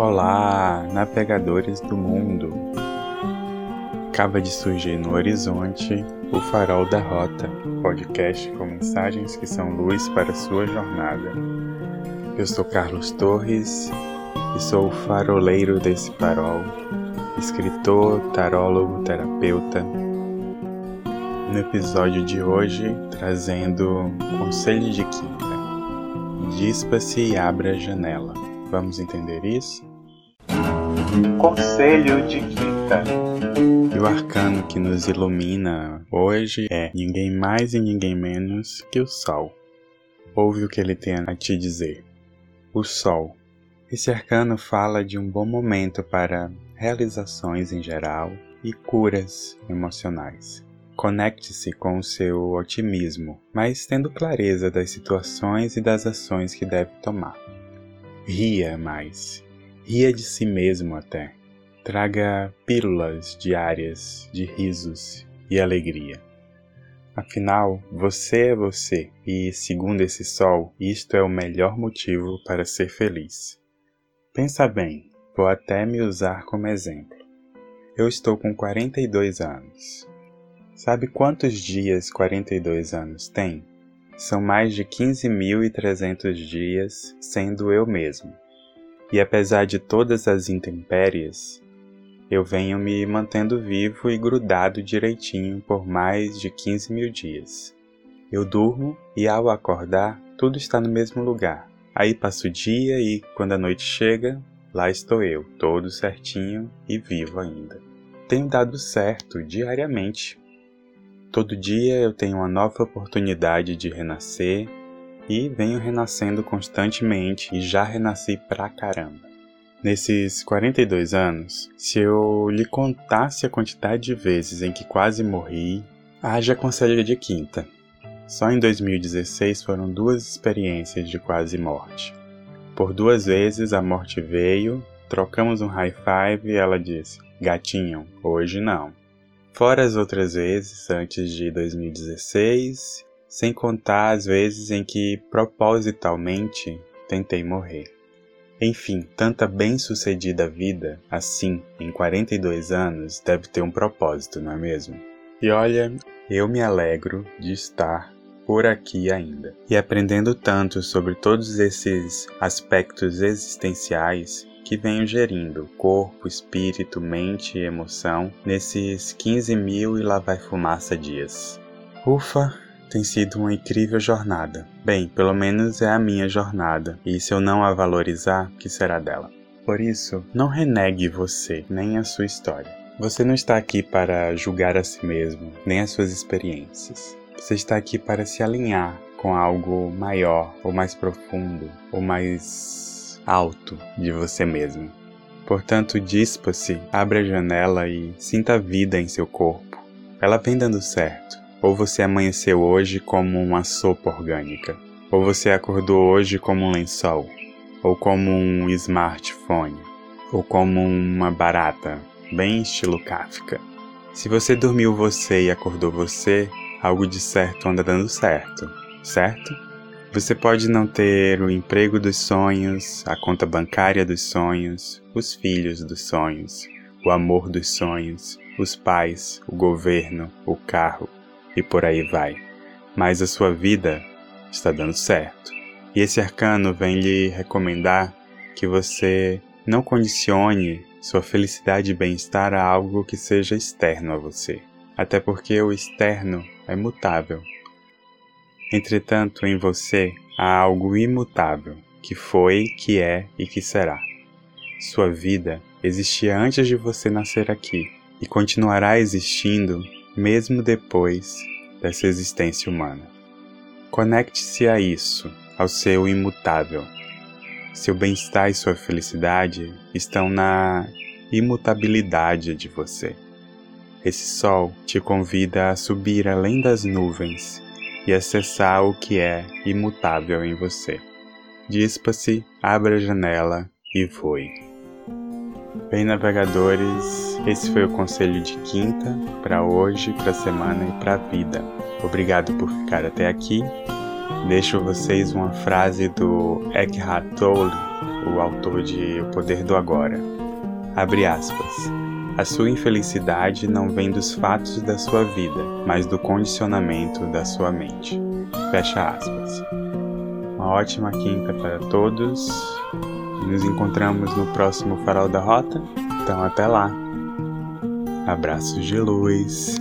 Olá, navegadores do mundo! Acaba de surgir no horizonte o Farol da Rota, podcast com mensagens que são luz para sua jornada. Eu sou Carlos Torres e sou o faroleiro desse farol, escritor, tarólogo, terapeuta. No episódio de hoje, trazendo conselho de quinta. Dispa-se e abra a janela. Vamos entender isso? Conselho de Quinta. E o arcano que nos ilumina hoje é ninguém mais e ninguém menos que o Sol. Ouve o que ele tem a te dizer. O Sol. Esse arcano fala de um bom momento para realizações em geral e curas emocionais. Conecte-se com o seu otimismo, mas tendo clareza das situações e das ações que deve tomar. Ria mais Ria de si mesmo até. Traga pílulas diárias de risos e alegria. Afinal, você é você, e segundo esse sol, isto é o melhor motivo para ser feliz. Pensa bem, vou até me usar como exemplo. Eu estou com 42 anos. Sabe quantos dias 42 anos tem? São mais de 15.300 dias sendo eu mesmo. E apesar de todas as intempéries, eu venho me mantendo vivo e grudado direitinho por mais de 15 mil dias. Eu durmo e ao acordar, tudo está no mesmo lugar. Aí passa o dia e, quando a noite chega, lá estou eu, todo certinho e vivo ainda. Tenho dado certo diariamente. Todo dia eu tenho uma nova oportunidade de renascer e venho renascendo constantemente e já renasci pra caramba. Nesses 42 anos, se eu lhe contasse a quantidade de vezes em que quase morri, haja conselho de quinta. Só em 2016 foram duas experiências de quase morte. Por duas vezes a morte veio, trocamos um high five e ela disse: Gatinho, hoje não. Fora as outras vezes antes de 2016 sem contar as vezes em que propositalmente tentei morrer. Enfim, tanta bem-sucedida vida, assim, em 42 anos, deve ter um propósito, não é mesmo? E olha, eu me alegro de estar por aqui ainda e aprendendo tanto sobre todos esses aspectos existenciais que venho gerindo corpo, espírito, mente e emoção nesses 15 mil e lá vai fumaça dias. Ufa, tem sido uma incrível jornada. Bem, pelo menos é a minha jornada, e se eu não a valorizar, que será dela? Por isso, não renegue você nem a sua história. Você não está aqui para julgar a si mesmo, nem as suas experiências. Você está aqui para se alinhar com algo maior, ou mais profundo, ou mais alto de você mesmo. Portanto, dispa-se, abra a janela e sinta a vida em seu corpo. Ela vem dando certo. Ou você amanheceu hoje como uma sopa orgânica, ou você acordou hoje como um lençol, ou como um smartphone, ou como uma barata, bem estilo Kafka. Se você dormiu você e acordou você, algo de certo anda dando certo, certo? Você pode não ter o emprego dos sonhos, a conta bancária dos sonhos, os filhos dos sonhos, o amor dos sonhos, os pais, o governo, o carro, e por aí vai. Mas a sua vida está dando certo. E esse arcano vem lhe recomendar que você não condicione sua felicidade e bem-estar a algo que seja externo a você, até porque o externo é mutável. Entretanto, em você há algo imutável, que foi, que é e que será. Sua vida existia antes de você nascer aqui e continuará existindo mesmo depois dessa existência humana. Conecte-se a isso, ao seu imutável. Seu bem-estar e sua felicidade estão na imutabilidade de você. Esse sol te convida a subir além das nuvens e acessar o que é imutável em você. Dispa-se, abra a janela e voe. Bem, navegadores, esse foi o conselho de quinta para hoje, para a semana e para a vida. Obrigado por ficar até aqui. Deixo vocês uma frase do Eckhart Tolle o autor de O Poder do Agora. Abre aspas. A sua infelicidade não vem dos fatos da sua vida, mas do condicionamento da sua mente. Fecha aspas. Uma ótima quinta para todos. Nos encontramos no próximo Farol da Rota. Então até lá. Abraços de luz.